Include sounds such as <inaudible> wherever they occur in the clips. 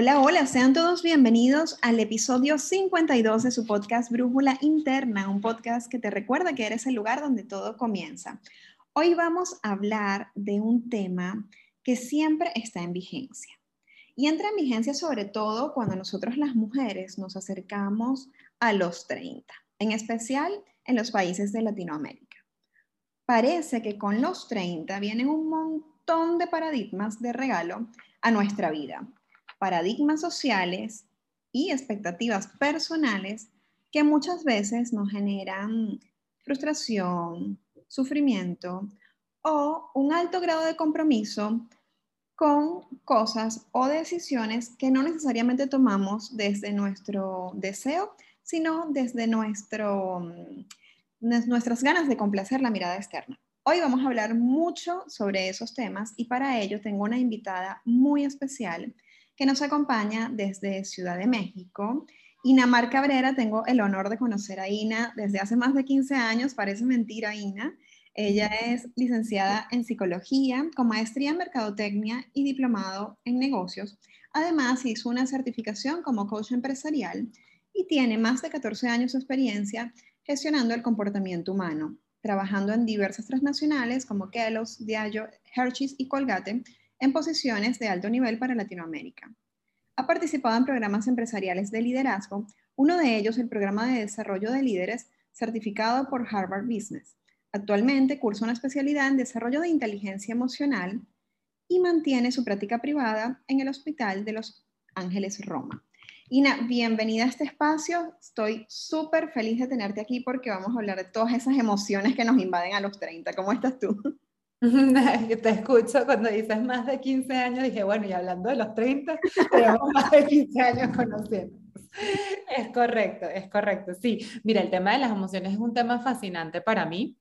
Hola, hola, sean todos bienvenidos al episodio 52 de su podcast Brújula Interna, un podcast que te recuerda que eres el lugar donde todo comienza. Hoy vamos a hablar de un tema que siempre está en vigencia. Y entra en vigencia sobre todo cuando nosotros las mujeres nos acercamos a los 30, en especial en los países de Latinoamérica. Parece que con los 30 vienen un montón de paradigmas de regalo a nuestra vida paradigmas sociales y expectativas personales que muchas veces nos generan frustración, sufrimiento o un alto grado de compromiso con cosas o decisiones que no necesariamente tomamos desde nuestro deseo, sino desde nuestro, nuestras ganas de complacer la mirada externa. Hoy vamos a hablar mucho sobre esos temas y para ello tengo una invitada muy especial que nos acompaña desde Ciudad de México. Ina Mar Cabrera, tengo el honor de conocer a Ina desde hace más de 15 años, parece mentira Ina. Ella es licenciada en psicología, con maestría en mercadotecnia y diplomado en negocios. Además, hizo una certificación como coach empresarial y tiene más de 14 años de experiencia gestionando el comportamiento humano, trabajando en diversas transnacionales como Kellogg's, Diageo, Hershey's y Colgate, en posiciones de alto nivel para Latinoamérica. Ha participado en programas empresariales de liderazgo, uno de ellos el programa de desarrollo de líderes certificado por Harvard Business. Actualmente cursa una especialidad en desarrollo de inteligencia emocional y mantiene su práctica privada en el Hospital de los Ángeles Roma. Ina, bienvenida a este espacio. Estoy súper feliz de tenerte aquí porque vamos a hablar de todas esas emociones que nos invaden a los 30. ¿Cómo estás tú? <laughs> Te escucho cuando dices más de 15 años, dije, bueno, y hablando de los 30, tenemos más de 15 años conociendo. Es correcto, es correcto. Sí, mira, el tema de las emociones es un tema fascinante para mí.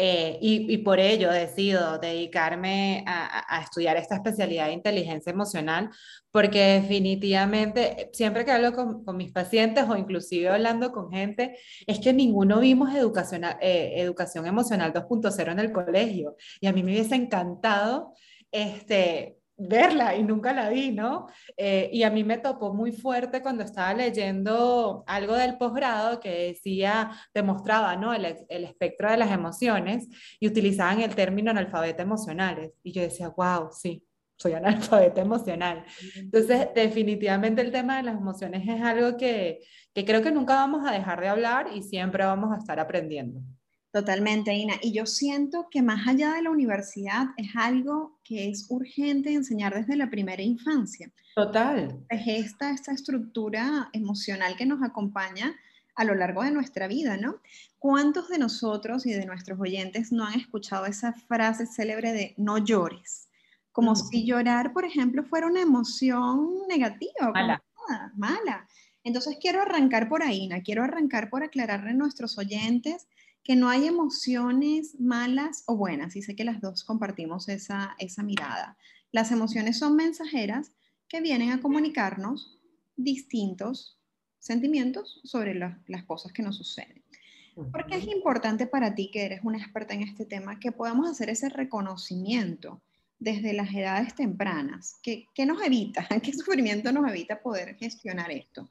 Eh, y, por ello decido dedicarme a, estudiar esta especialidad de inteligencia emocional, porque definitivamente siempre que hablo con, mis pacientes o inclusive hablando con gente, es que ninguno vimos educación, eh, educación emocional 2.0 en el colegio. Y a mí me hubiese encantado este, verla y nunca la vi, ¿no? Eh, y a mí me topó muy fuerte cuando estaba leyendo algo del posgrado que decía, demostraba, ¿no? El, el, espectro de las emociones y utilizaban el término analfabeta emocionales. Y yo decía, wow, sí, soy analfabeta emocional. Entonces, definitivamente el tema de las emociones es algo que, que creo que nunca vamos a dejar de hablar y siempre vamos a estar aprendiendo. Totalmente, Ina. Y yo siento que más allá de la universidad es algo que es urgente enseñar desde la primera infancia. Total. Es esta, esta estructura emocional que nos acompaña a lo largo de nuestra vida, ¿no? ¿Cuántos de nosotros y de nuestros oyentes no han escuchado esa frase célebre de no llores? Como si llorar, por ejemplo, fuera una emoción negativa. Mala. mala. Entonces quiero arrancar por ahí, Ina. Quiero arrancar por aclararle a nuestros oyentes que no hay emociones malas o buenas, y sé que las dos compartimos esa, esa mirada. Las emociones son mensajeras que vienen a comunicarnos distintos sentimientos sobre las cosas que nos suceden. ¿Por qué es importante para ti, que eres una experta en este tema, que podamos hacer ese reconocimiento desde las edades tempranas? ¿Qué, qué nos evita? <laughs> ¿Qué sufrimiento nos evita poder gestionar esto?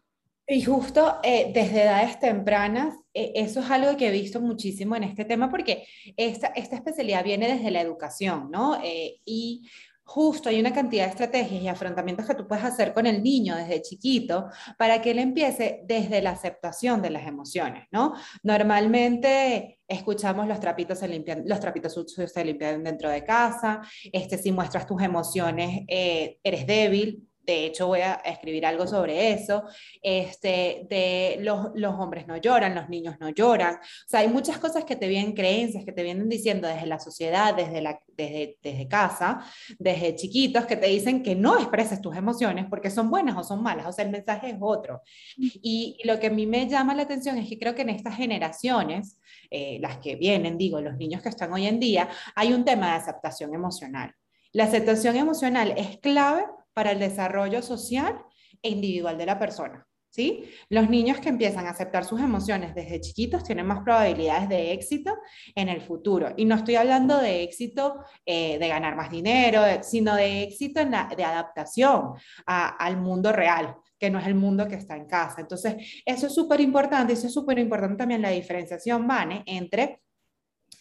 Y justo eh, desde edades tempranas, eh, eso es algo que he visto muchísimo en este tema porque esta, esta especialidad viene desde la educación, ¿no? Eh, y justo hay una cantidad de estrategias y afrontamientos que tú puedes hacer con el niño desde chiquito para que él empiece desde la aceptación de las emociones, ¿no? Normalmente escuchamos los trapitos se limpian, los trapitos sucios se limpian dentro de casa, este, si muestras tus emociones, eres débil, de hecho voy a escribir algo sobre eso, este, los, los, hombres no lloran, los niños no lloran, o sea, hay muchas cosas que te vienen, creencias que te vienen diciendo desde la sociedad, desde, la, desde, desde casa, desde chiquitos, que te dicen que no expreses tus emociones porque son buenas o son malas, o sea, el mensaje es otro. Y, lo que a mí me llama la atención es que creo que en estas generaciones, eh, las que vienen, digo, los niños que están hoy en día, hay un tema de aceptación emocional. La aceptación emocional es clave para el desarrollo social e individual de la persona. ¿Sí? Los niños que empiezan a aceptar sus emociones desde chiquitos tienen más probabilidades de éxito en el futuro. Y no estoy hablando de éxito eh, de ganar más dinero, sino de éxito en la, de adaptación al mundo real que no es el mundo que está en casa. Entonces, eso es súper importante, eso es súper importante también la diferenciación, Vane, entre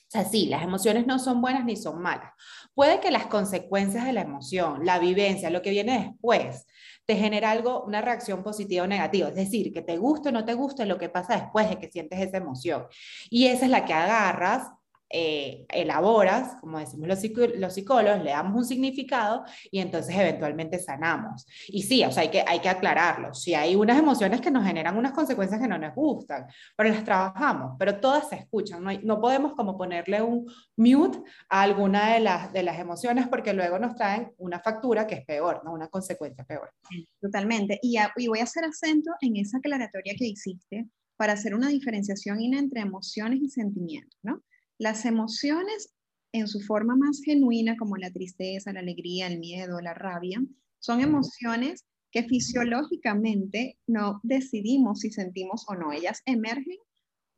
o sea, sí, las emociones no son buenas ni son malas. Puede que las consecuencias de la emoción, la vivencia, lo que viene después, te genere algo, una reacción positiva o negativa. Es decir, que te guste o no te guste lo que pasa después de que sientes esa emoción. Y esa es la que agarras eh, elaboras, como decimos los, los, psicólogos, le damos un significado y entonces eventualmente sanamos. Y sí, o sea, hay que, hay que aclararlo. Si hay unas emociones que nos generan unas consecuencias que no nos gustan, pero las trabajamos, pero todas se escuchan. No, no podemos como ponerle un mute a alguna de las, de las emociones porque luego nos traen una factura que es peor, ¿no? Una consecuencia peor. Totalmente. Y, y voy a hacer acento en esa aclaratoria que hiciste para hacer una diferenciación entre emociones y sentimientos, ¿no? Las emociones en su forma más genuina, como la tristeza, la alegría, el miedo, la rabia, son emociones que fisiológicamente no decidimos si sentimos o no. Ellas emergen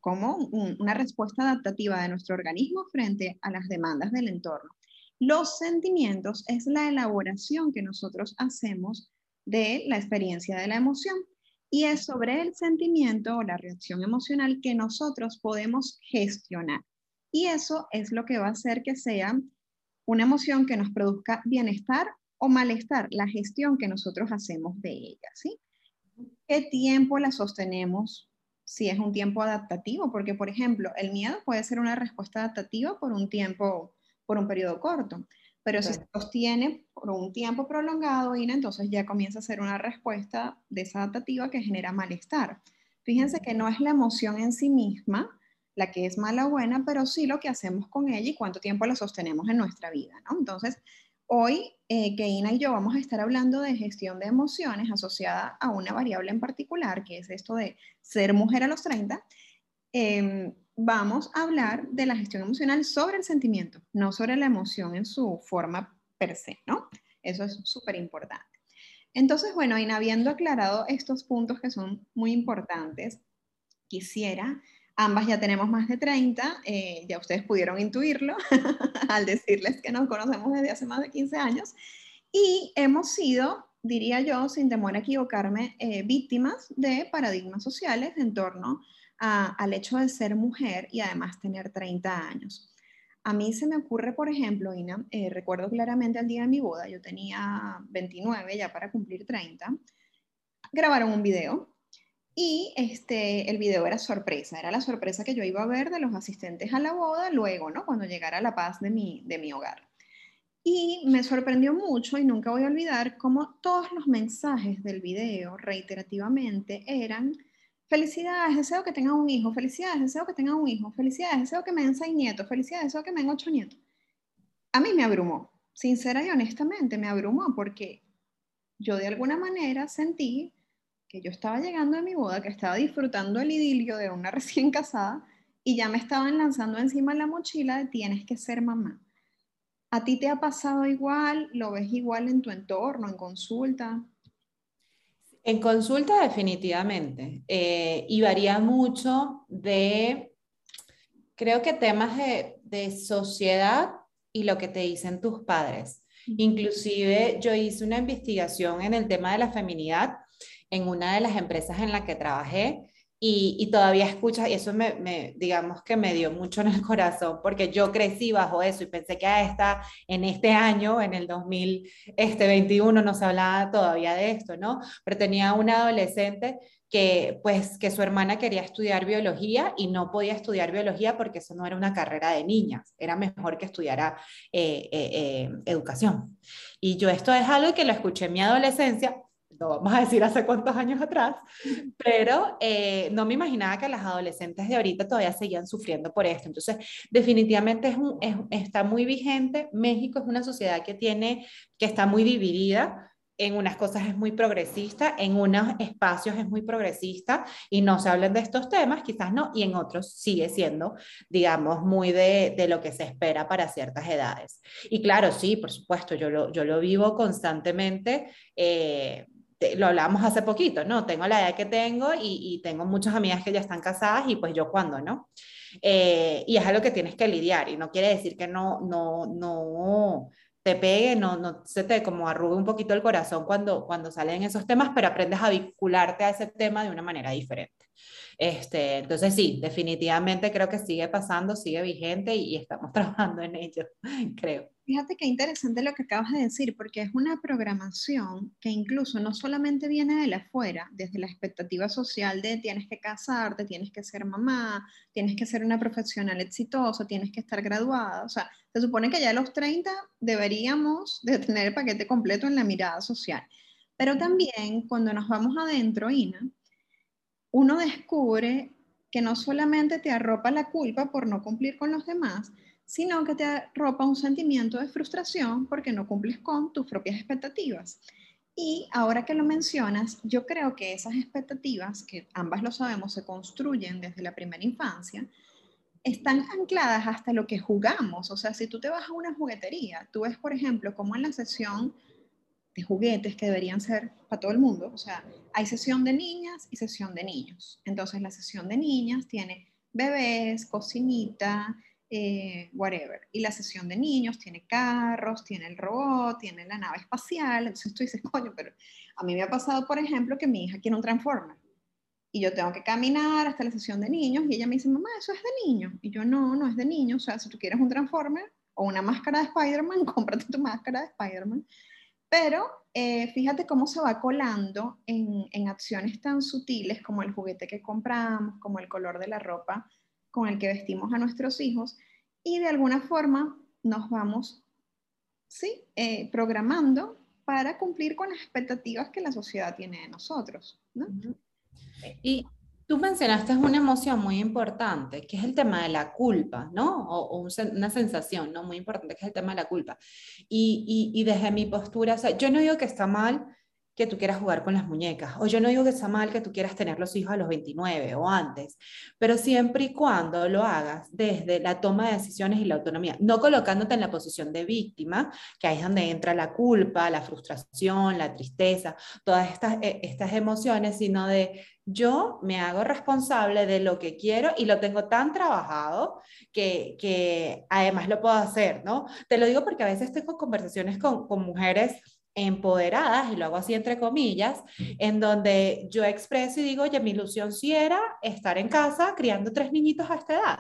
como una respuesta adaptativa de nuestro organismo frente a las demandas del entorno. Los sentimientos es la elaboración que nosotros hacemos de la experiencia de la emoción y es sobre el sentimiento o la reacción emocional que nosotros podemos gestionar. Y eso es lo que va a hacer que sea una emoción que nos produzca bienestar o malestar, la gestión que nosotros hacemos de ella, ¿sí? ¿Qué tiempo la sostenemos? Si es un tiempo adaptativo, porque por ejemplo, el miedo puede ser una respuesta adaptativa por un tiempo, por un periodo corto, pero si se sostiene por un tiempo prolongado, entonces ya comienza a ser una respuesta desadaptativa que genera malestar. Fíjense que no es la emoción en sí misma, la que es mala o buena, pero sí lo que hacemos con ella y cuánto tiempo la sostenemos en nuestra vida, ¿no? Entonces, hoy eh, Keina y yo vamos a estar hablando de gestión de emociones asociada a una variable en particular, que es esto de ser mujer a los 30. Em, vamos a hablar de la gestión emocional sobre el sentimiento, no sobre la emoción en su forma per se, ¿no? Eso es súper importante. Entonces, bueno, habiendo aclarado estos puntos que son muy importantes, quisiera Ambas ya tenemos más de 30, eh, ya ustedes pudieron intuirlo <laughs> al decirles que nos conocemos desde hace más de 15 años y hemos sido, diría yo, sin temor a equivocarme, eh, víctimas de paradigmas sociales en torno al hecho de ser mujer y además tener 30 años. A mí se me ocurre, por ejemplo, Ina, eh, recuerdo claramente el día de mi boda, yo tenía 29 ya para cumplir 30, grabaron un video y este, el video era sorpresa, era la sorpresa que yo iba a ver de los asistentes a la boda luego, ¿no? Cuando llegara la paz de mi, de mi hogar. Y me sorprendió mucho y nunca voy a olvidar cómo todos los mensajes del video reiterativamente eran felicidades, deseo que tenga un hijo, felicidades, deseo que tenga un hijo, felicidades, deseo que me den seis nietos, felicidades, deseo que me den ocho nietos. A mí me abrumó, sincera y honestamente me abrumó porque yo de alguna manera sentí que yo estaba llegando a mi boda, que estaba disfrutando el idilio de una <laughs> recién casada y ya me estaban lanzando encima la mochila de tienes que ser mamá. ¿A ti te ha pasado igual? ¿Lo ves igual en tu entorno, en consulta? En consulta definitivamente. Eh, y varía mucho de, creo que temas de, de sociedad y lo que te dicen tus padres. Inclusive yo hice una investigación en el tema de la feminidad en una de las empresas en la que trabajé y, todavía escuchas, y eso me, digamos que me dio mucho en el corazón, porque yo crecí bajo eso y pensé que a esta, en este año, en el 2021, no se hablaba todavía de esto, ¿no? Pero tenía una adolescente que pues que su hermana quería estudiar biología y no podía estudiar biología porque eso no era una carrera de niñas, era mejor que estudiara eh, eh, eh, educación. Y yo esto es algo que lo escuché en mi adolescencia, no vamos a decir hace cuántos años atrás, pero eh, no me imaginaba que las adolescentes de ahorita todavía seguían sufriendo por esto. Entonces, definitivamente es un, está muy vigente. México es una sociedad que tiene, que está muy dividida. En unas cosas es muy progresista, en unos espacios es muy progresista y no se hablan de estos temas, quizás no, y en otros sigue siendo, digamos, muy de, de lo que se espera para ciertas edades. Y claro, sí, por supuesto, yo lo, yo lo vivo constantemente. Eh, lo hablábamos hace poquito, ¿no? Tengo la edad que tengo y, y, tengo muchas amigas que ya están casadas y pues yo cuando, ¿no? Eh, y es algo que tienes que lidiar y no quiere decir que no, no, no te pegue, no, no se te como arrugue un poquito el corazón cuando, cuando salen esos temas, pero aprendes a vincularte a ese tema de una manera diferente. Este, entonces sí, definitivamente creo que sigue pasando, sigue vigente y, estamos <laughs> trabajando en ello, creo. Fíjate qué interesante lo que acabas de decir, porque es una programación que incluso no solamente viene de la afuera, desde la expectativa social de tienes que casarte, tienes que ser mamá, tienes que ser una profesional exitosa, tienes que estar graduada. O sea, se supone que ya a los 30 deberíamos de tener el paquete completo en la mirada social. Pero también cuando nos vamos adentro, Ina, uno descubre que no solamente te arropa la culpa por no cumplir con los demás, sino que te arropa un sentimiento de frustración porque no cumples con tus propias expectativas. Y ahora que lo mencionas, yo creo que esas expectativas, que ambas lo sabemos, se construyen desde la primera infancia, están ancladas hasta lo que jugamos. O sea, si tú te vas a una juguetería, tú ves, por ejemplo, como en la sesión juguetes que deberían ser para todo el mundo. O sea, hay sesión de niñas y sesión de niños. Entonces, la sesión de niñas tiene bebés, cocinita, eh, whatever. Y la sesión de niños tiene carros, tiene el robot, tiene la nave espacial. Entonces tú dices, coño, pero a mí me ha pasado, por ejemplo, que mi hija quiere un Transformer. Y yo tengo que caminar hasta la sesión de niños y ella me dice, mamá, eso es de niño. Y yo, no, no es de niño. O sea, si tú quieres un Transformer o una máscara de Spider-Man, <laughs> cómprate tu máscara de Spider-Man. Pero eh, fíjate cómo se va colando en, en, acciones tan sutiles como el juguete que compramos, como el color de la ropa con el que vestimos a nuestros hijos y de alguna forma nos vamos, sí, eh, programando para cumplir con las expectativas que la sociedad tiene de nosotros. ¿no? Y Tú mencionaste una emoción muy importante, que es el tema de la culpa, ¿no? O, una sensación, ¿no? Muy importante, que es el tema de la culpa. Y, y, y desde mi postura, o sea, yo no digo que está mal que tú quieras jugar con las muñecas, o yo no digo que está mal que tú quieras tener los hijos a los 29 o antes, pero siempre y cuando lo hagas desde la toma de decisiones y la autonomía, no colocándote en la posición de víctima, que ahí es donde entra la culpa, la frustración, la tristeza, todas estas, eh, estas emociones, sino de yo me hago responsable de lo que quiero y lo tengo tan trabajado que, que además lo puedo hacer, ¿no? Te lo digo porque a veces tengo conversaciones con, con mujeres empoderadas, y lo hago así entre comillas, en donde yo expreso y digo, oye, mi ilusión sí era estar en casa criando tres niñitos a esta edad.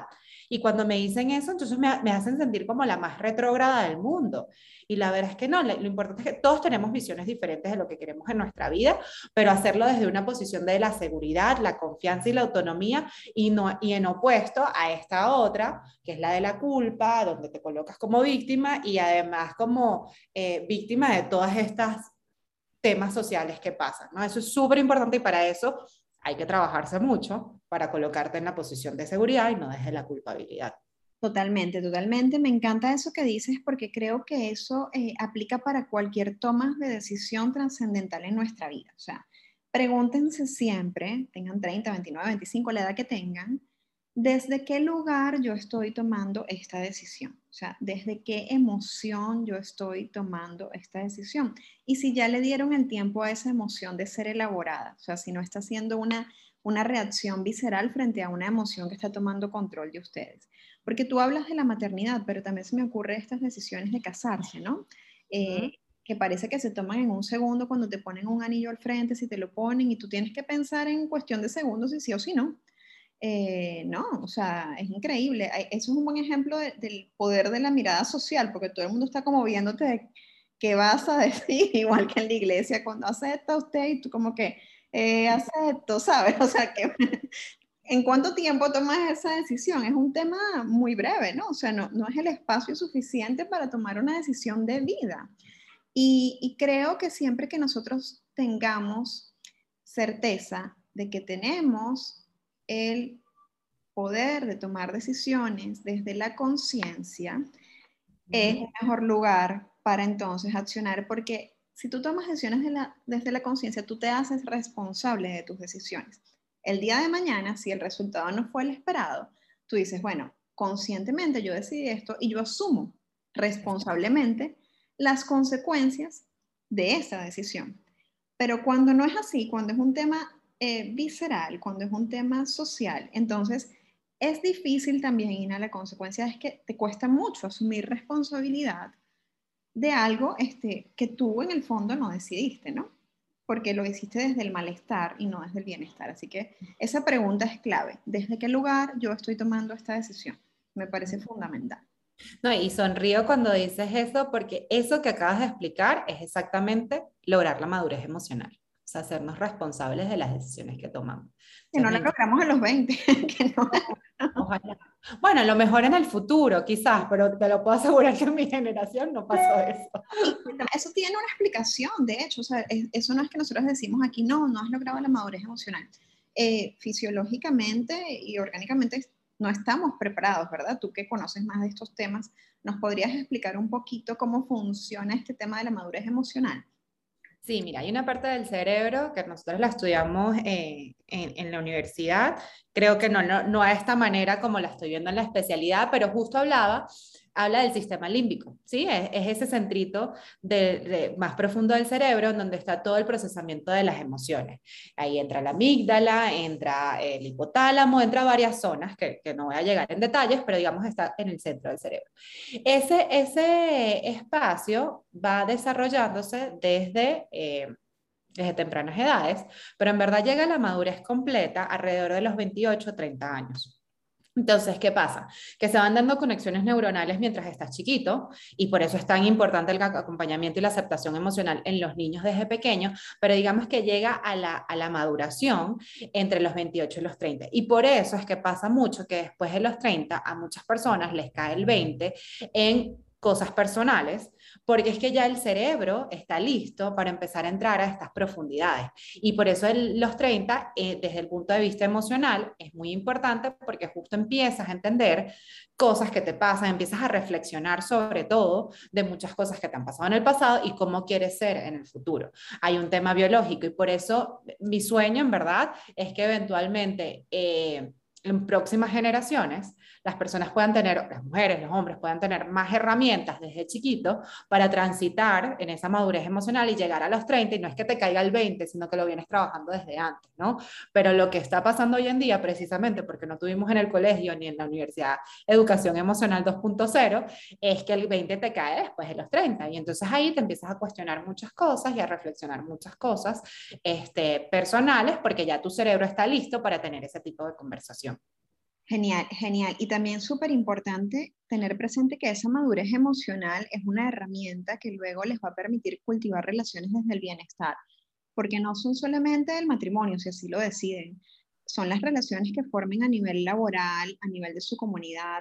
Y cuando me dicen eso, entonces me, me hacen sentir como la más retrógrada del mundo. Y la verdad es que no, lo importante es que todos tenemos visiones diferentes de lo que queremos en nuestra vida, pero hacerlo desde una posición de la seguridad, la confianza y la autonomía y, no, y en opuesto a esta otra, que es la de la culpa, donde te colocas como víctima y además como eh, víctima de todas estas temas sociales que pasan. ¿no? Eso es súper importante y para eso hay que trabajarse mucho para colocarte en la posición de seguridad y no desde la culpabilidad. Totalmente, totalmente. Me encanta eso que dices porque creo que eso eh, aplica para cualquier toma de decisión trascendental en nuestra vida. O sea, pregúntense siempre, tengan 30, 29, 25, la edad que tengan, desde qué lugar yo estoy tomando esta decisión. O sea, desde qué emoción yo estoy tomando esta decisión. Y si ya le dieron el tiempo a esa emoción de ser elaborada. O sea, si no está siendo una, una reacción visceral frente a una emoción que está tomando control de ustedes. Porque tú hablas de la maternidad, pero también se me ocurre estas decisiones de casarse, ¿no? Eh, que parece que se toman en un segundo cuando te ponen un anillo al frente, si te lo ponen, y tú tienes que pensar en cuestión de segundos si sí o si no. Eh, no, o sea, es increíble. Eso es un buen ejemplo del poder de la mirada social, porque todo el mundo está como viéndote qué vas a <laughs> decir, igual que en la iglesia, cuando acepta usted y tú como que eh, acepto, ¿sabes? <laughs> O sea, que ¿En cuánto tiempo tomas esa decisión? Es un tema muy breve, ¿no? O sea, no, no es el espacio suficiente para tomar una decisión de vida. Y, y, creo que siempre que nosotros tengamos certeza de que tenemos el poder de tomar decisiones desde la conciencia, es el mejor lugar para entonces accionar, porque si tú tomas decisiones de la, desde la conciencia, tú te haces responsable de tus decisiones. El día de mañana, si el resultado no fue el esperado, tú dices, bueno, conscientemente yo decidí esto y yo asumo responsablemente las consecuencias de esa decisión. Pero cuando no es así, cuando es un tema eh, visceral, cuando es un tema social, entonces es difícil también, Ina, la consecuencia es que te cuesta mucho asumir responsabilidad de algo este, que tú en el fondo no decidiste, ¿no? Porque lo hiciste desde el malestar y no desde el bienestar. Así que esa pregunta es clave. ¿Desde qué lugar yo estoy tomando esta decisión? Me parece fundamental. No, y sonrío cuando dices eso porque eso que acabas de explicar es exactamente lograr la madurez emocional, o sea, hacernos responsables de las decisiones que tomamos. Que no la logramos a los 20. <laughs> que no. Bueno, a lo mejor en el futuro, quizás, pero te lo puedo asegurar que en mi generación no pasó eso. Eso tiene una explicación, de hecho, o sea, eso no es que nosotros decimos aquí, no, no has logrado la madurez emocional. Eh, fisiológicamente y orgánicamente no estamos preparados, ¿verdad? Tú que conoces más de estos temas, ¿nos podrías explicar un poquito cómo funciona este tema de la madurez emocional? Sí, mira, hay una parte del cerebro que nosotros la estudiamos eh, en, en, la universidad, creo que no, no, no a esta manera como la estoy viendo en la especialidad, pero justo hablaba habla del sistema límbico, ¿sí? Es, ese centrito de, más profundo del cerebro donde está todo el procesamiento de las emociones. Ahí entra la amígdala, entra el hipotálamo, entra varias zonas que, que no voy a llegar en detalles, pero digamos está en el centro del cerebro. Ese, ese espacio va desarrollándose desde... Eh, desde tempranas edades, pero en verdad llega a la madurez completa alrededor de los 28 o 30 años. Entonces, ¿qué pasa? Que se van dando conexiones neuronales mientras estás chiquito y por eso es tan importante el acompañamiento y la aceptación emocional en los niños desde pequeños, pero digamos que llega a la, a la maduración entre los 28 y los 30. Y por eso es que pasa mucho que después de los 30 a muchas personas les cae el 20 en cosas personales, porque es que ya el cerebro está listo para empezar a entrar a estas profundidades. Y por eso los 30, eh, desde el punto de vista emocional, es muy importante porque justo empiezas a entender cosas que te pasan, empiezas a reflexionar sobre todo de muchas cosas que te han pasado en el pasado y cómo quieres ser en el futuro. Hay un tema biológico y por eso mi sueño, en verdad, es que eventualmente... Eh, en próximas generaciones las personas puedan tener, las mujeres, los hombres puedan tener más herramientas desde chiquito para transitar en esa madurez emocional y llegar a los 30 y no es que te caiga el 20, sino que lo vienes trabajando desde antes, ¿no? Pero lo que está pasando hoy en día, precisamente porque no tuvimos en el colegio ni en la universidad educación emocional 2.0, es que el 20 te cae después de los 30 y entonces ahí te empiezas a cuestionar muchas cosas y a reflexionar muchas cosas este, personales porque ya tu cerebro está listo para tener ese tipo de conversación. Genial, genial. Y también súper importante tener presente que esa madurez emocional es una herramienta que luego les va a permitir cultivar relaciones desde el bienestar, porque no son solamente el matrimonio, si así lo deciden, son las relaciones que formen a nivel laboral, a nivel de su comunidad,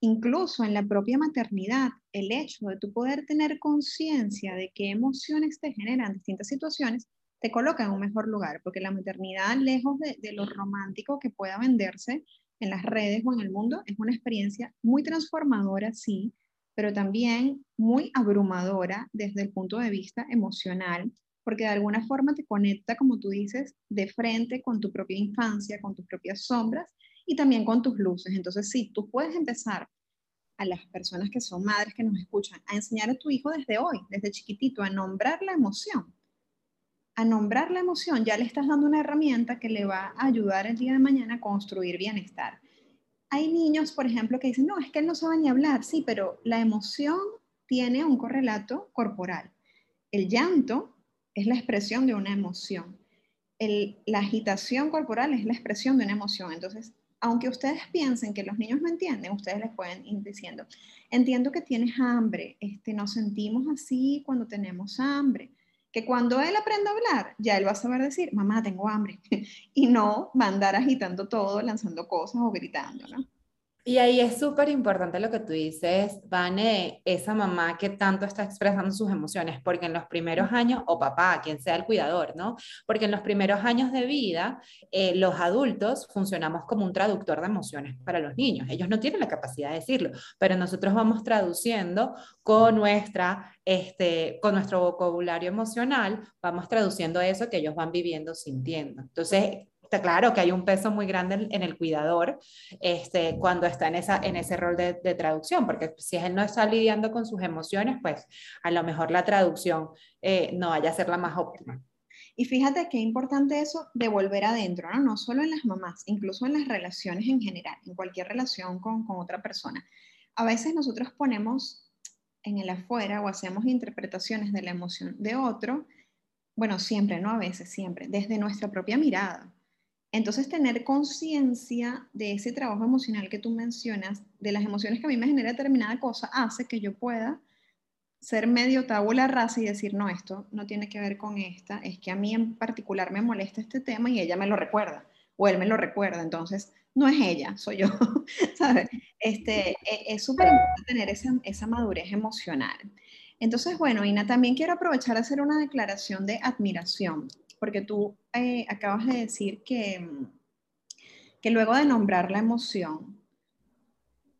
incluso en la propia maternidad, el hecho de tu poder tener conciencia de qué emociones te generan distintas situaciones, te coloca en un mejor lugar, porque la maternidad, lejos de, de lo romántico que pueda venderse, en las redes o en el mundo es una experiencia muy transformadora, sí, pero también muy abrumadora desde el punto de vista emocional, porque de alguna forma te conecta, como tú dices, de frente con tu propia infancia, con tus propias sombras y también con tus luces. Entonces, sí, tú puedes empezar a las personas que son madres que nos escuchan a enseñar a tu hijo desde hoy, desde chiquitito, a nombrar la emoción a nombrar la emoción, ya le estás dando una herramienta que le va a ayudar el día de mañana a construir bienestar. Hay niños, por ejemplo, que dicen, no, es que él no sabe ni hablar, sí, pero la emoción tiene un correlato corporal. El llanto es la expresión de una emoción. la agitación corporal es la expresión de una emoción. Entonces, aunque ustedes piensen que los niños no entienden, ustedes les pueden ir diciendo, entiendo que tienes hambre, este, nos sentimos así cuando tenemos hambre que cuando él aprenda a hablar, ya él va a saber decir, mamá, tengo hambre, <laughs> y no va a andar agitando todo, lanzando cosas o gritando, ¿no? Y ahí es súper importante lo que tú dices, Vane, esa mamá que tanto está expresando sus emociones, porque en los primeros años, o papá, quien sea el cuidador, ¿no? Porque en los primeros años de vida, eh, los adultos funcionamos como un traductor de emociones para los niños. Ellos no tienen la capacidad de decirlo, pero nosotros vamos traduciendo con, nuestra, este, con nuestro vocabulario emocional, vamos traduciendo eso que ellos van viviendo, sintiendo. Entonces, claro que hay un peso muy grande en, el cuidador este, cuando está en, esa, en ese rol de, traducción, porque si él no está lidiando con sus emociones, pues a lo mejor la traducción eh, no vaya a ser la más óptima. Y fíjate qué importante eso de volver adentro, ¿no? Solo en las mamás, incluso en las relaciones en general, en cualquier relación con otra persona. A veces nosotros ponemos en el afuera o hacemos interpretaciones de la emoción de otro, bueno, siempre, no a veces, siempre, desde nuestra propia mirada. Entonces, tener conciencia de ese trabajo emocional que tú mencionas, de las emociones que a mí me genera determinada cosa, hace que yo pueda ser medio tabula rasa y decir, no, esto no tiene que ver con esta, es que a mí en particular me molesta este tema y ella me lo recuerda, o él me lo recuerda, entonces no es ella, soy yo, <laughs> ¿sabes? Este, e, es súper importante tener esa, esa madurez emocional. Entonces, bueno, Ina, también quiero aprovechar a hacer una declaración de admiración, porque tú eh, acabas de decir que, que luego de nombrar la emoción,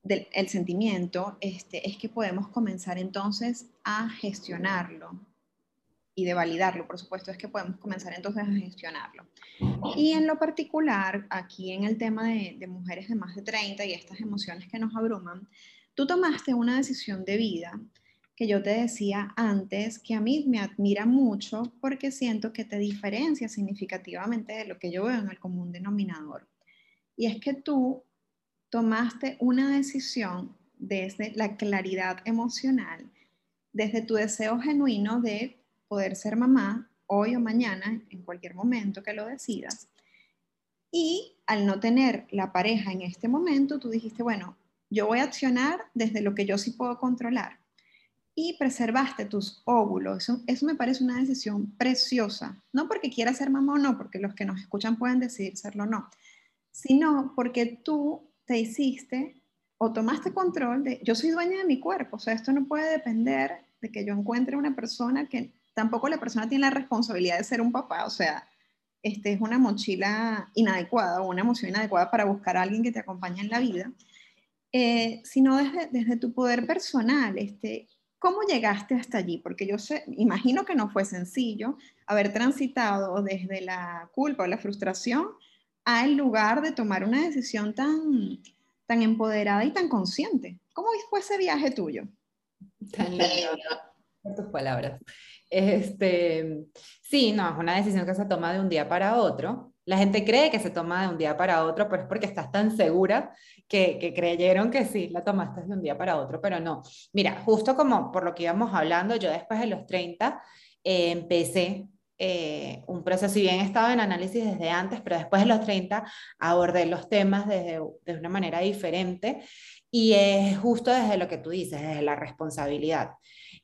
del, el sentimiento, este, es que podemos comenzar entonces a gestionarlo y de validarlo, por supuesto, es que podemos comenzar entonces a gestionarlo. Y en lo particular, aquí en el tema de, de mujeres de más de 30 y estas emociones que nos abruman, tú tomaste una decisión de vida que yo te decía antes, que a mí me admira mucho porque siento que te diferencia significativamente de lo que yo veo en el común denominador. Y es que tú tomaste una decisión desde la claridad emocional, desde tu deseo genuino de poder ser mamá hoy o mañana, en cualquier momento que lo decidas. Y al no tener la pareja en este momento, tú dijiste, bueno, yo voy a accionar desde lo que yo sí puedo controlar y preservaste tus óvulos. Eso, me parece una decisión preciosa. No porque quieras ser mamá o no, porque los que nos escuchan pueden decidir serlo o no, sino porque tú te hiciste o tomaste control de, yo soy dueña de mi cuerpo, o sea, esto no puede depender de que yo encuentre una persona que tampoco la persona tiene la responsabilidad de ser un papá, o sea, este es una mochila inadecuada o una emoción inadecuada para buscar a alguien que te acompañe en la vida, eh, sino desde, desde tu poder personal, este, ¿Cómo llegaste hasta allí? Porque yo sé, imagino que no fue sencillo haber transitado desde la culpa o la frustración al lugar de tomar una decisión tan, tan empoderada y tan consciente. ¿Cómo fue ese viaje tuyo? Tan lindo, por tus palabras. Este, sí, no, es una decisión que se toma de un día para otro. La gente cree que se toma de un día para otro, pero es porque estás tan segura que, creyeron que sí, la tomaste de un día para otro, pero no. Mira, justo como por lo que íbamos hablando, yo después de los 30 eh, empecé eh, un proceso, si bien estaba en análisis desde antes, pero después de los 30 abordé los temas desde, de una manera diferente y es justo desde lo que tú dices, desde la responsabilidad.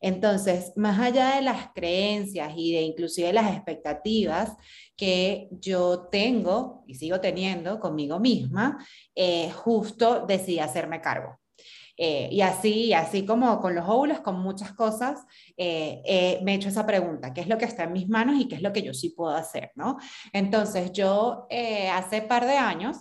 Entonces, más allá de las creencias y de inclusive las expectativas que yo tengo y sigo teniendo conmigo misma, eh, justo decidí hacerme cargo. Eh, y así, así como con los óvulos, con muchas cosas, eh, me he hecho esa pregunta, ¿qué es lo que está en mis manos y qué es lo que yo sí puedo hacer? ¿no? Entonces, yo hace par de años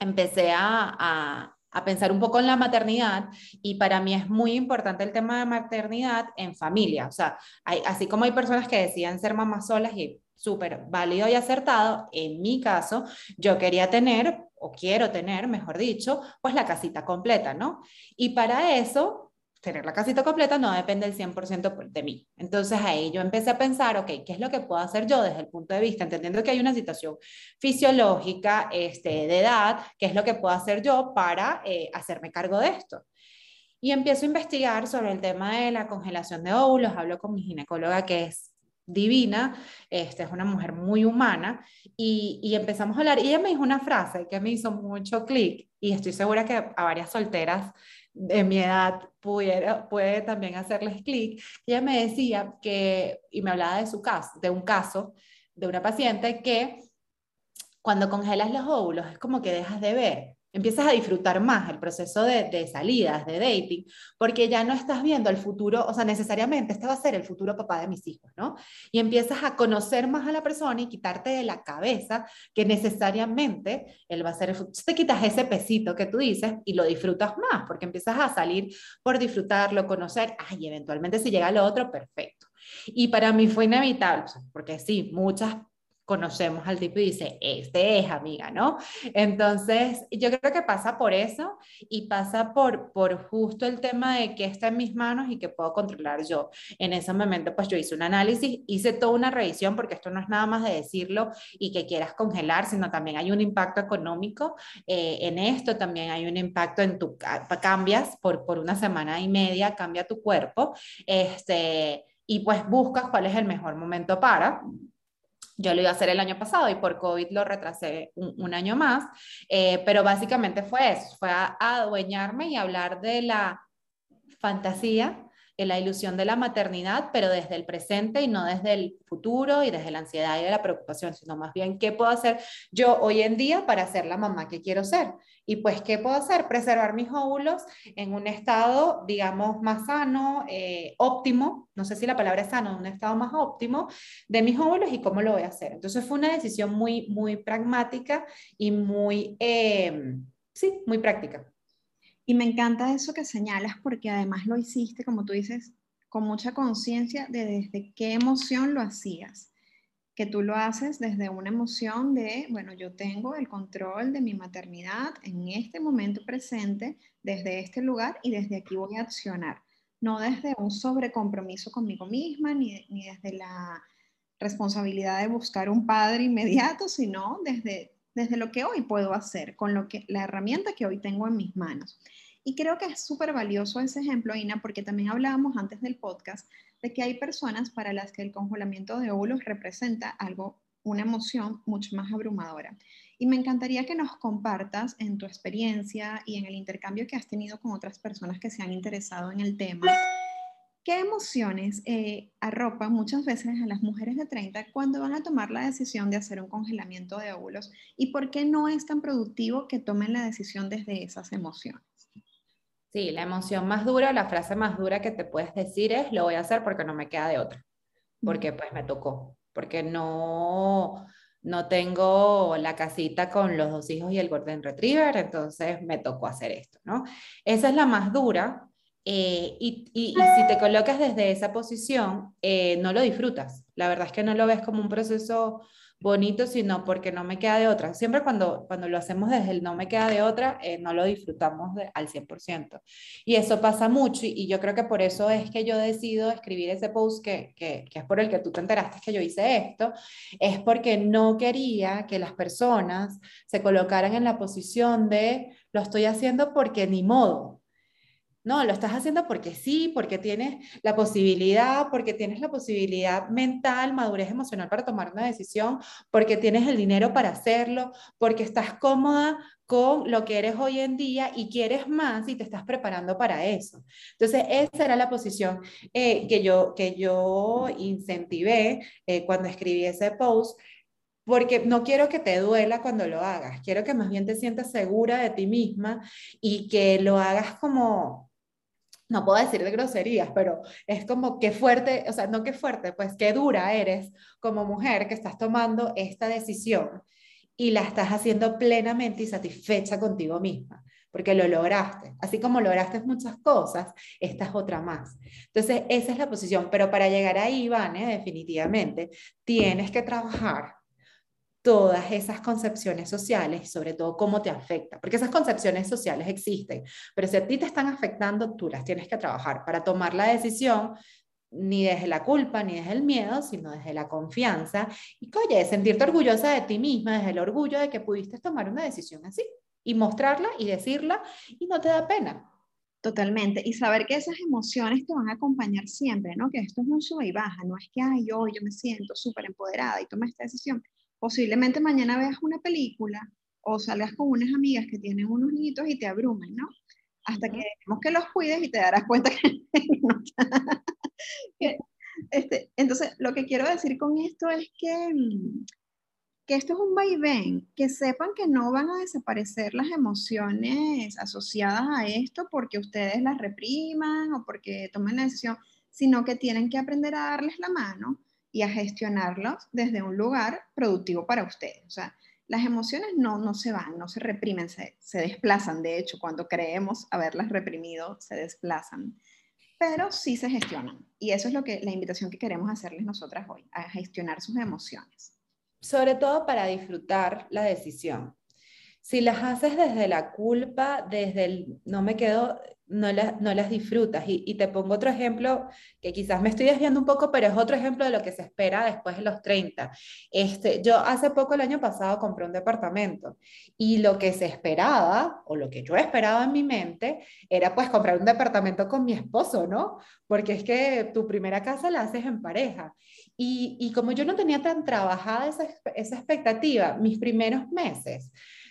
empecé a, a pensar un poco en la maternidad y para mí es muy importante el tema de maternidad en familia. O sea, así como hay personas que decían ser mamás solas y súper válido y acertado, en mi caso, yo quería tener, o quiero tener, mejor dicho, pues la casita completa, ¿no? Y para eso tener la casita completa no depende del 100% de mí. Entonces ahí yo empecé a pensar, ok, ¿qué es lo que puedo hacer yo desde el punto de vista, entendiendo que hay una situación fisiológica este, de edad, qué es lo que puedo hacer yo para eh, hacerme cargo de esto? Y empiezo a investigar sobre el tema de la congelación de óvulos, hablo con mi ginecóloga que es divina, este, es una mujer muy humana, y, y empezamos a hablar, y ella me dijo una frase que me hizo mucho clic, y estoy segura que a varias solteras de mi edad pudiera, puede también hacerles clic. Ella me decía que, y me hablaba de su caso, de un caso de una paciente que cuando congelas los óvulos es como que dejas de ver empiezas a disfrutar más el proceso de, salidas, de dating, porque ya no estás viendo el futuro, o sea, necesariamente este va a ser el futuro papá de mis hijos, ¿no? Y empiezas a conocer más a la persona y quitarte de la cabeza que necesariamente él va a ser el futuro. Te quitas ese pesito que tú dices y lo disfrutas más, porque empiezas a salir por disfrutarlo, conocer, ay, eventualmente si llega lo otro, perfecto. Y para mí fue inevitable, porque sí, muchas conocemos al tipo y dice, este es amiga, ¿no? Entonces, yo creo que pasa por eso y pasa por, por justo el tema de que está en mis manos y que puedo controlar yo. En ese momento, pues yo hice un análisis, hice toda una revisión, porque esto no es nada más de decirlo y que quieras congelar, sino también hay un impacto económico eh, en esto, también hay un impacto en tu, cambias por, por una semana y media, cambia tu cuerpo, este, y pues buscas cuál es el mejor momento para. Yo lo iba a hacer el año pasado y por COVID lo retrasé un, año más, eh, pero básicamente fue eso, fue a, adueñarme y hablar de la fantasía la ilusión de la maternidad, pero desde el presente y no desde el futuro y desde la ansiedad y la preocupación, sino más bien qué puedo hacer yo hoy en día para ser la mamá que quiero ser. Y pues, ¿qué puedo hacer? Preservar mis óvulos en un estado, digamos, más sano, eh, óptimo, no sé si la palabra es sano, un estado más óptimo de mis óvulos y cómo lo voy a hacer. Entonces fue una decisión muy, muy pragmática y muy, eh, sí, muy práctica. Y me encanta eso que señalas porque además lo hiciste, como tú dices, con mucha conciencia de desde qué emoción lo hacías. Que tú lo haces desde una emoción de, bueno, yo tengo el control de mi maternidad en este momento presente, desde este lugar y desde aquí voy a accionar. No desde un sobrecompromiso conmigo misma, ni, ni desde la responsabilidad de buscar un padre inmediato, sino desde desde lo que hoy puedo hacer, con lo que, la herramienta que hoy tengo en mis manos. Y creo que es súper valioso ese ejemplo, Ina, porque también hablábamos antes del podcast de que hay personas para las que el congelamiento de óvulos representa algo, una emoción mucho más abrumadora. Y me encantaría que nos compartas en tu experiencia y en el intercambio que has tenido con otras personas que se han interesado en el tema ¿Qué emociones eh, arropan muchas veces a las mujeres de 30 cuando van a tomar la decisión de hacer un congelamiento de óvulos? ¿Y por qué no es tan productivo que tomen la decisión desde esas emociones? Sí, la emoción más dura, la frase más dura que te puedes decir es, lo voy a hacer porque no me queda de otra, porque pues me tocó, porque no, no tengo la casita con los dos hijos y el Golden Retriever, entonces me tocó hacer esto, ¿no? Esa es la más dura, eh, y, si te colocas desde esa posición, eh, no lo disfrutas. La verdad es que no lo ves como un proceso bonito, sino porque no me queda de otra. Siempre cuando, cuando lo hacemos desde el no me queda de otra, eh, no lo disfrutamos al 100%. Y eso pasa mucho y, yo creo que por eso es que yo decido escribir ese post que, que, que, es por el que tú te enteraste que yo hice esto, es porque no quería que las personas se colocaran en la posición de lo estoy haciendo porque ni modo, no, lo estás haciendo porque sí, porque tienes la posibilidad, porque tienes la posibilidad mental, madurez emocional para tomar una decisión, porque tienes el dinero para hacerlo, porque estás cómoda con lo que eres hoy en día y quieres más y te estás preparando para eso. Entonces, esa era la posición eh, que, yo, que yo incentivé eh, cuando escribí ese post porque no quiero que te duela cuando lo hagas, quiero que más bien te sientas segura de ti misma y que lo hagas como no puedo decir de groserías, pero es como que fuerte, o sea, no que fuerte, pues qué dura eres como mujer que estás tomando esta decisión y la estás haciendo plenamente y satisfecha contigo misma, porque lo lograste. Así como lograste muchas cosas, esta es otra más. Entonces, esa es la posición, pero para llegar ahí, Vane, definitivamente, tienes que trabajar todas esas concepciones sociales y sobre todo cómo te afecta, porque esas concepciones sociales existen, pero si a ti te están afectando, tú las tienes que trabajar para tomar la decisión ni desde la culpa ni desde el miedo, sino desde la confianza y oye, sentirte orgullosa de ti misma, desde el orgullo de que pudiste tomar una decisión así y mostrarla y decirla y no te da pena. Totalmente. Y saber que esas emociones te van a acompañar siempre, ¿no? Que esto es un sube y baja, no es que, ay, yo, yo me siento súper empoderada y tomé esta decisión posiblemente mañana veas una película o salgas con unas amigas que tienen unos niñitos y te abrumen, ¿no? Hasta que dejemos que los cuides y te darás cuenta <laughs> que, este, entonces, lo que quiero decir con esto es que, mm, que esto es un vaivén, que sepan que no van a desaparecer las emociones asociadas a esto porque ustedes las repriman o porque tomen la decisión, sino que tienen que aprender a darles la mano y a gestionarlos desde un lugar productivo para ustedes. O sea, las emociones no, no se van, no se reprimen, se, se desplazan. De hecho, cuando creemos haberlas reprimido, se desplazan. Pero sí se gestionan. Y eso es lo que, la invitación que queremos hacerles nosotras hoy, a gestionar sus emociones. sobre todo para disfrutar la decisión. Si las haces desde la culpa, desde el no me quedo no, no las disfrutas. Y, te pongo otro ejemplo que quizás me estoy desviando un poco, pero es otro ejemplo de lo que se espera después de los 30. Este, yo hace poco, el año pasado, compré un departamento y lo que se esperaba, o lo que yo esperaba en mi mente, era pues comprar un departamento con mi esposo, ¿no? Porque es que tu primera casa la haces en pareja. Y, y como yo no tenía tan trabajada esa, esa expectativa, mis primeros meses,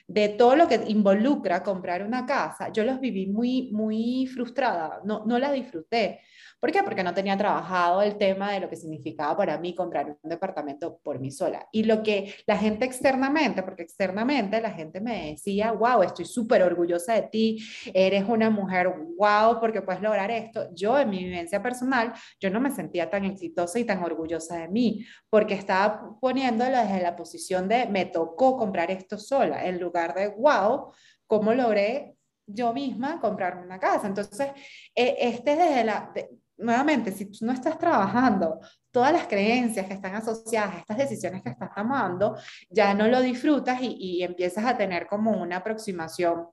de todo lo que involucra comprar una casa, yo los viví muy, muy frustrada, no, no la disfruté. ¿Por qué? Porque no tenía trabajado el tema de lo que significaba para mí comprar un departamento por mí sola. Y lo que la gente externamente, porque externamente la gente me decía, wow, estoy súper orgullosa de ti, eres una mujer, wow, porque puedes lograr esto. Yo en mi vivencia personal, yo no me sentía tan exitosa y tan orgullosa de mí, porque estaba poniéndolo desde la posición de me tocó comprar esto sola, en lugar de, wow, ¿cómo logré yo misma comprarme una casa. Entonces, eh, este desde la, nuevamente, si tú no estás trabajando todas las creencias que están asociadas a estas decisiones que estás tomando, ya no lo disfrutas y, empiezas a tener como una aproximación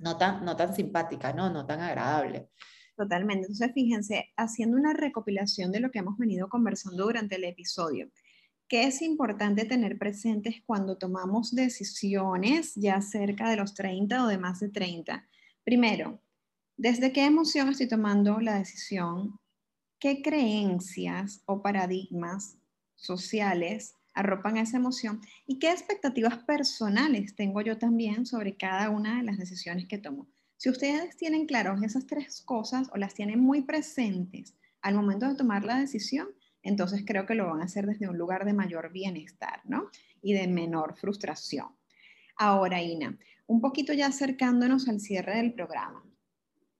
no tan, no tan simpática, ¿no? no tan agradable. Totalmente. Entonces, fíjense, haciendo una recopilación de lo que hemos venido conversando durante el episodio, ¿qué es importante tener presentes cuando tomamos decisiones ya cerca de los 30 o de más de 30? Primero, ¿Desde qué emoción estoy tomando la decisión? ¿Qué creencias o paradigmas sociales arropan esa emoción? ¿Y qué expectativas personales tengo yo también sobre cada una de las decisiones que tomo? Si ustedes tienen claros esas tres cosas o las tienen muy presentes al momento de tomar la decisión, entonces creo que lo van a hacer desde un lugar de mayor bienestar, ¿no? Y de menor frustración. Ahora, Ina, un poquito ya acercándonos al cierre del programa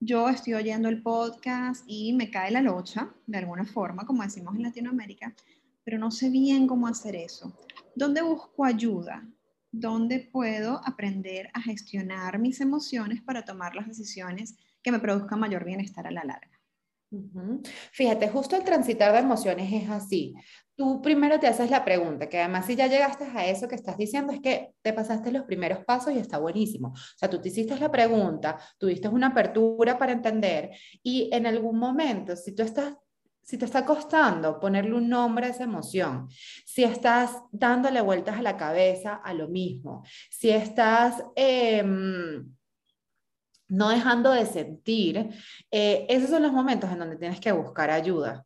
yo estoy oyendo el podcast y me cae la locha, de alguna forma, como decimos en Latinoamérica, pero no sé bien cómo hacer eso. ¿Dónde busco ayuda? ¿Dónde puedo aprender a gestionar mis emociones para tomar las decisiones que me produzcan mayor bienestar a la larga? Fíjate, justo el transitar de emociones es así. Tú primero te haces la pregunta, que además si ya llegaste a eso que estás diciendo es que te pasaste los primeros pasos y está buenísimo. O sea, tú te hiciste la pregunta, tuviste una apertura para entender y en algún momento, si tú estás si te está costando ponerle un nombre a esa emoción, si estás dándole vueltas a la cabeza a lo mismo, si estás em, no dejando de sentir, eh, esos son los momentos en donde tienes que buscar ayuda.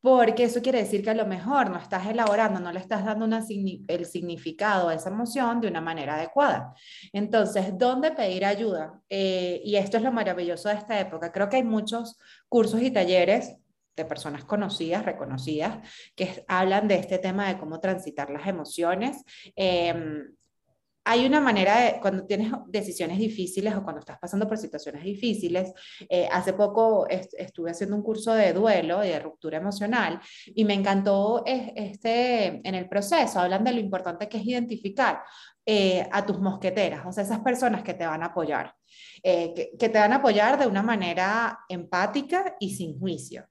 Porque eso quiere decir que a lo mejor no estás elaborando, no le estás dando el significado a esa emoción de una manera adecuada. Entonces, ¿dónde pedir ayuda? Eh, y esto es lo maravilloso de esta época. Creo que hay muchos cursos y talleres de personas conocidas, reconocidas, que hablan de este tema de cómo transitar las emociones. Em, hay una manera de, cuando tienes decisiones difíciles o cuando estás pasando por situaciones difíciles, eh, hace poco estuve haciendo un curso de duelo y de ruptura emocional y me encantó este, en el proceso, hablan de lo importante que es identificar eh, a tus mosqueteras, o sea, esas personas que te van a apoyar, eh, que, te van a apoyar de una manera empática y sin juicio.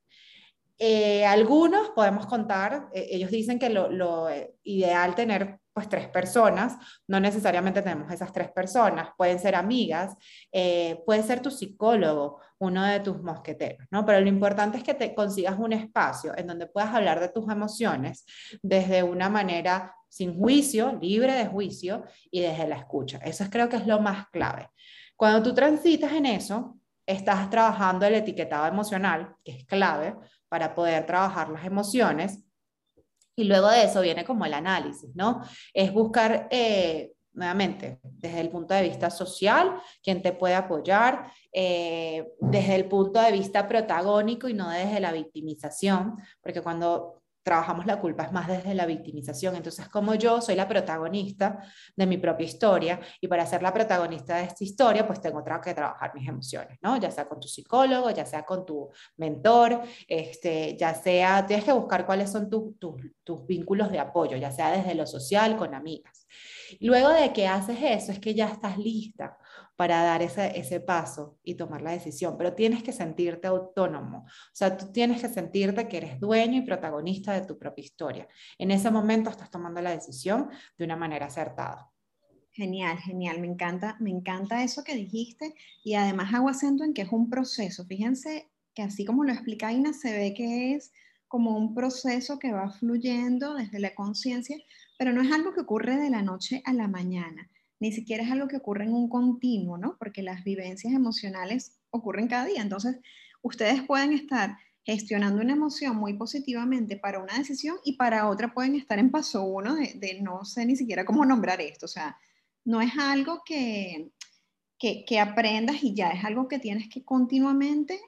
Algunos podemos contar, ellos dicen que lo, lo ideal tener pues tres personas, no necesariamente tenemos esas tres personas, pueden ser amigas, eh, puede ser tu psicólogo, uno de tus mosqueteros, ¿no? Pero lo importante es que te consigas un espacio en donde puedas hablar de tus emociones desde una manera sin juicio, libre de juicio y desde la escucha. Eso es, creo que es lo más clave. Cuando tú transitas en eso, estás trabajando el etiquetado emocional, que es clave para poder trabajar las emociones y luego de eso viene como el análisis, ¿no? Es buscar, eh, nuevamente, desde el punto de vista social, quién te puede apoyar, eh, desde el punto de vista protagónico y no desde la victimización, porque cuando trabajamos la culpa es más desde la victimización. Entonces, como yo soy la protagonista de mi propia historia y para ser la protagonista de esta historia, pues tengo que trabajar mis emociones, ¿no? Ya sea con tu psicólogo, ya sea con tu mentor, este, ya sea, tienes que buscar cuáles son tus vínculos de apoyo, ya sea desde lo social, con amigas. Luego de que haces eso, es que ya estás lista para dar ese, ese paso y tomar la decisión, pero tienes que sentirte autónomo, o sea, tú tienes que sentirte que eres dueño y protagonista de tu propia historia. En ese momento estás tomando la decisión de una manera acertada. Genial, genial, me encanta, me encanta eso que dijiste y además hago acento en que es un proceso. Fíjense que así como lo explica Ina, se ve que es como un proceso que va fluyendo desde la conciencia, pero no es algo que ocurre de la noche a la mañana, ni siquiera es algo que ocurre en un continuo, ¿no? Porque las vivencias emocionales ocurren cada día. Entonces, ustedes pueden estar gestionando una emoción muy positivamente para una decisión y para otra pueden estar en paso uno de, no sé ni siquiera cómo nombrar esto. O sea, no es algo que, que, aprendas y ya, es algo que tienes que continuamente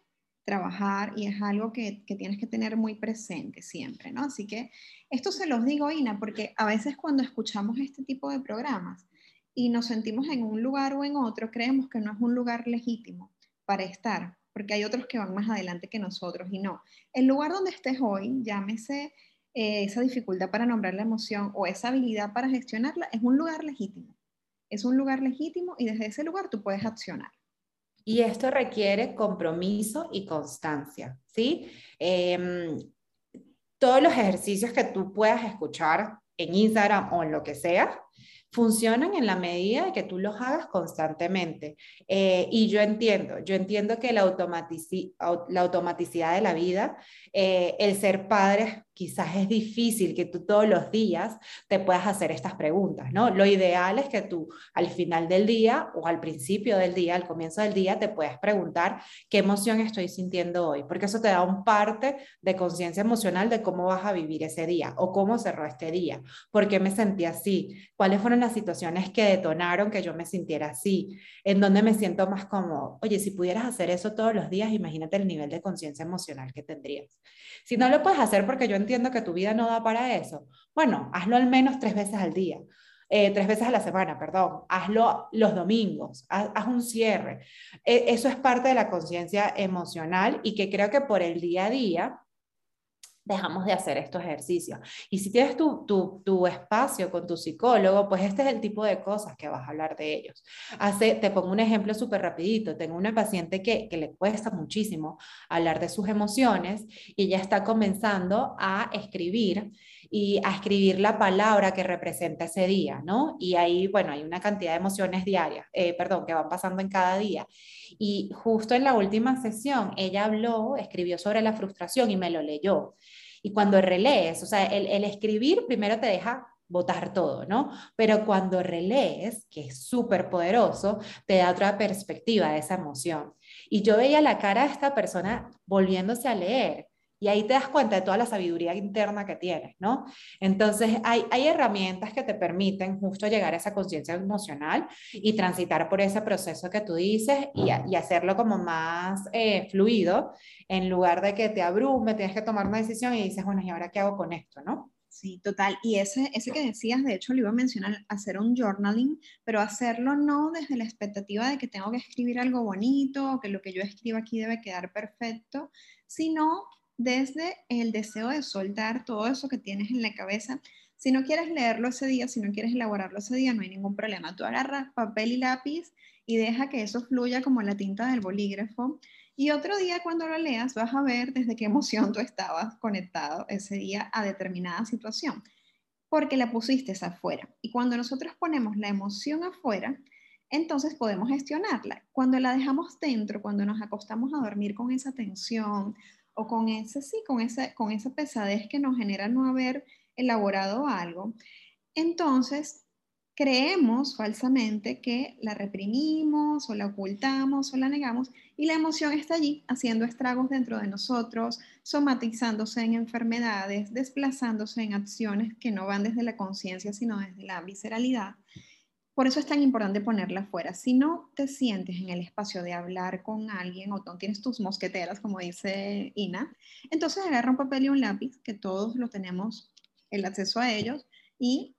trabajar y es algo que, que, tienes que tener muy presente siempre, ¿no? Así que esto se los digo, Ina, porque a veces cuando escuchamos este tipo de programas y nos sentimos en un lugar o en otro, creemos que no es un lugar legítimo para estar, porque hay otros que van más adelante que nosotros y no. El lugar donde estés hoy, llámese eh, esa dificultad para nombrar la emoción o esa habilidad para gestionarla, es un lugar legítimo es un lugar legítimo y desde ese lugar tú puedes accionar. Y esto requiere compromiso y constancia, ¿sí? Em, todos los ejercicios que tú puedas escuchar en Instagram o en lo que sea, funcionan en la medida de que tú los hagas constantemente. Eh, y yo entiendo, yo entiendo que la, la automaticidad de la vida, eh, el ser padre quizás es difícil que tú todos los días te puedas hacer estas preguntas, ¿no? Lo ideal es que tú al final del día o al principio del día, al comienzo del día, te puedas preguntar qué emoción estoy sintiendo hoy, porque eso te da un parte de conciencia emocional de cómo vas a vivir ese día o cómo cerró este día, por qué me sentí así, cuáles fueron las situaciones que detonaron que yo me sintiera así, en dónde me siento más cómodo. Oye, si pudieras hacer eso todos los días, imagínate el nivel de conciencia emocional que tendrías. Si no lo puedes hacer porque yo entiendo que tu vida no da para eso, bueno, hazlo al menos tres veces al día. Eh, tres veces a la semana, perdón, hazlo los domingos, haz, un cierre. E, eso es parte de la conciencia emocional y que creo que por el día a día dejamos de hacer estos ejercicios. Y si tienes tu, tu, tu, espacio con tu psicólogo, pues este es el tipo de cosas que vas a hablar de ellos. Hace, te pongo un ejemplo súper rapidito. Tengo una paciente que, que le cuesta muchísimo hablar de sus emociones y ya está comenzando a escribir y a escribir la palabra que representa ese día, ¿no? Y ahí, bueno, hay una cantidad de emociones diarias, eh, perdón, que van pasando en cada día. Y justo en la última sesión, ella habló, escribió sobre la frustración y me lo leyó. Y cuando relees, o sea, el, escribir primero te deja botar todo, ¿no? Pero cuando relees, que es súper poderoso, te da otra perspectiva de esa emoción. Y yo veía la cara de esta persona volviéndose a leer y ahí te das cuenta de toda la sabiduría interna que tienes, ¿no? Entonces, hay, hay herramientas que te permiten justo llegar a esa conciencia emocional y transitar por ese proceso que tú dices y, y hacerlo como más eh, fluido, en lugar de que te abrume, tienes que tomar una decisión y dices, bueno, ¿y ahora qué hago con esto, no? Sí, total. Y ese, ese que decías, de hecho, lo iba a mencionar, hacer un journaling, pero hacerlo no desde la expectativa de que tengo que escribir algo bonito, que lo que yo escribo aquí debe quedar perfecto, sino desde el deseo de soltar todo eso que tienes en la cabeza. Si no quieres leerlo ese día, si no quieres elaborarlo ese día, no hay ningún problema. Tú agarras papel y lápiz y deja que eso fluya como la tinta del bolígrafo. Y otro día cuando lo leas vas a ver desde qué emoción tú estabas conectado ese día a determinada situación, porque la pusiste afuera. Y cuando nosotros ponemos la emoción afuera, entonces podemos gestionarla. Cuando la dejamos dentro, cuando nos acostamos a dormir con esa tensión o con ese, sí, con esa, con esa pesadez que nos genera no haber elaborado algo, entonces creemos falsamente que la reprimimos o la ocultamos o la negamos y la emoción está allí haciendo estragos dentro de nosotros, somatizándose en enfermedades, desplazándose en acciones que no van desde la conciencia, sino desde la visceralidad. Por eso es tan importante ponerla fuera. Si no te sientes en el espacio de hablar con alguien o no tienes tus mosqueteras, como dice Ina, entonces agarra un papel y un lápiz, que todos lo tenemos el acceso a ellos, y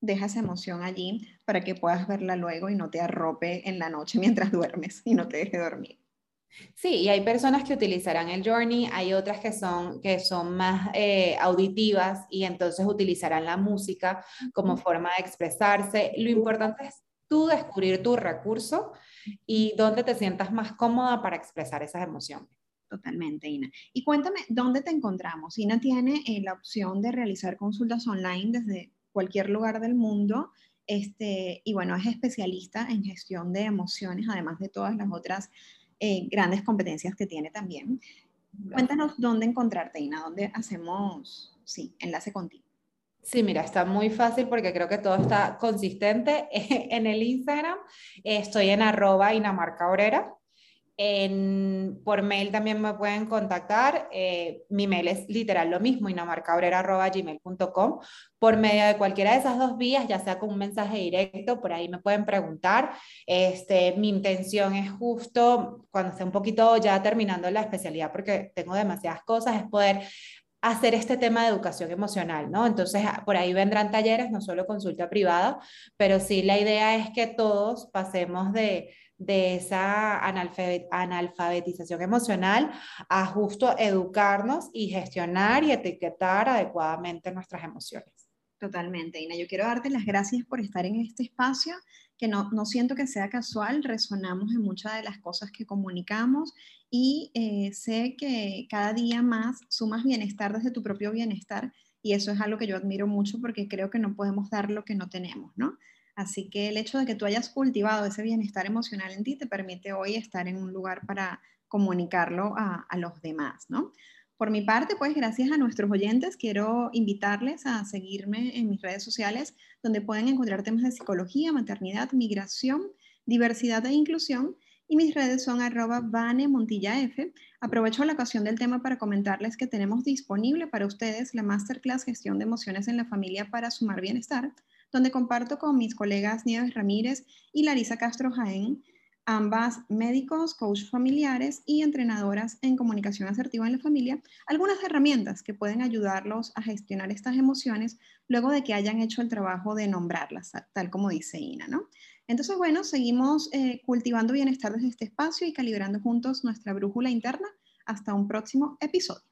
deja esa emoción allí para que puedas verla luego y no te arrope en la noche <laughs> mientras duermes y no te deje dormir. Sí, y hay personas que utilizarán el journey, hay otras que son, que son más eh, auditivas y entonces utilizarán la música como forma de expresarse. Lo importante es tú descubrir tu recurso y dónde te sientas más cómoda para expresar esas emociones. Totalmente, Ina. Y cuéntame, ¿dónde te encontramos? Ina tiene eh, la opción de realizar consultas online desde cualquier lugar del mundo. Este, y bueno, es especialista en gestión de emociones, además de todas las otras eh, grandes competencias que tiene también. Cuéntanos dónde encontrarte, Ina, dónde hacemos, sí, enlace contigo. Sí, mira, está muy fácil porque creo que todo está consistente. <laughs> En el Instagram estoy en arroba Inamarca Obrera. Por mail también me pueden contactar. Eh, mi mail es literal lo mismo, inamarcaobrera.gmail.com. Por medio de cualquiera de esas dos vías, ya sea con un mensaje directo, por ahí me pueden preguntar. Este, mi intención es justo, cuando esté un poquito ya terminando la especialidad, porque tengo demasiadas cosas, es poder hacer este tema de educación emocional, ¿no? Entonces, ah, por ahí vendrán talleres, no solo consulta privada, pero sí la idea es que todos pasemos de, de esa analfabetización emocional a justo educarnos y gestionar y etiquetar adecuadamente nuestras emociones. Totalmente, Ina. Yo quiero darte las gracias por estar en este espacio, que no, no siento que sea casual, resonamos en muchas de las cosas que comunicamos y eh, sé que cada día más sumas bienestar desde tu propio bienestar y eso es algo que yo admiro mucho porque creo que no podemos dar lo que no tenemos, ¿no? Así que el hecho de que tú hayas cultivado ese bienestar emocional en ti te permite hoy estar en un lugar para comunicarlo a, los demás, ¿no? Por mi parte, pues gracias a nuestros oyentes, quiero invitarles a seguirme en mis redes sociales, donde pueden encontrar temas de psicología, maternidad, migración, diversidad e inclusión. Y mis redes son arroba Vane Montilla F. Aprovecho la ocasión del tema para comentarles que tenemos disponible para ustedes la Masterclass Gestión de Emociones en la Familia para Sumar Bienestar, donde comparto con mis colegas Nieves Ramírez y Larisa Castro Jaén ambas médicos, coach familiares y entrenadoras en comunicación asertiva en la familia, algunas herramientas que pueden ayudarlos a gestionar estas emociones luego de que hayan hecho el trabajo de nombrarlas, tal como dice Ina, ¿no? Entonces, bueno, seguimos eh, cultivando bienestar desde este espacio y calibrando juntos nuestra brújula interna. Hasta un próximo episodio.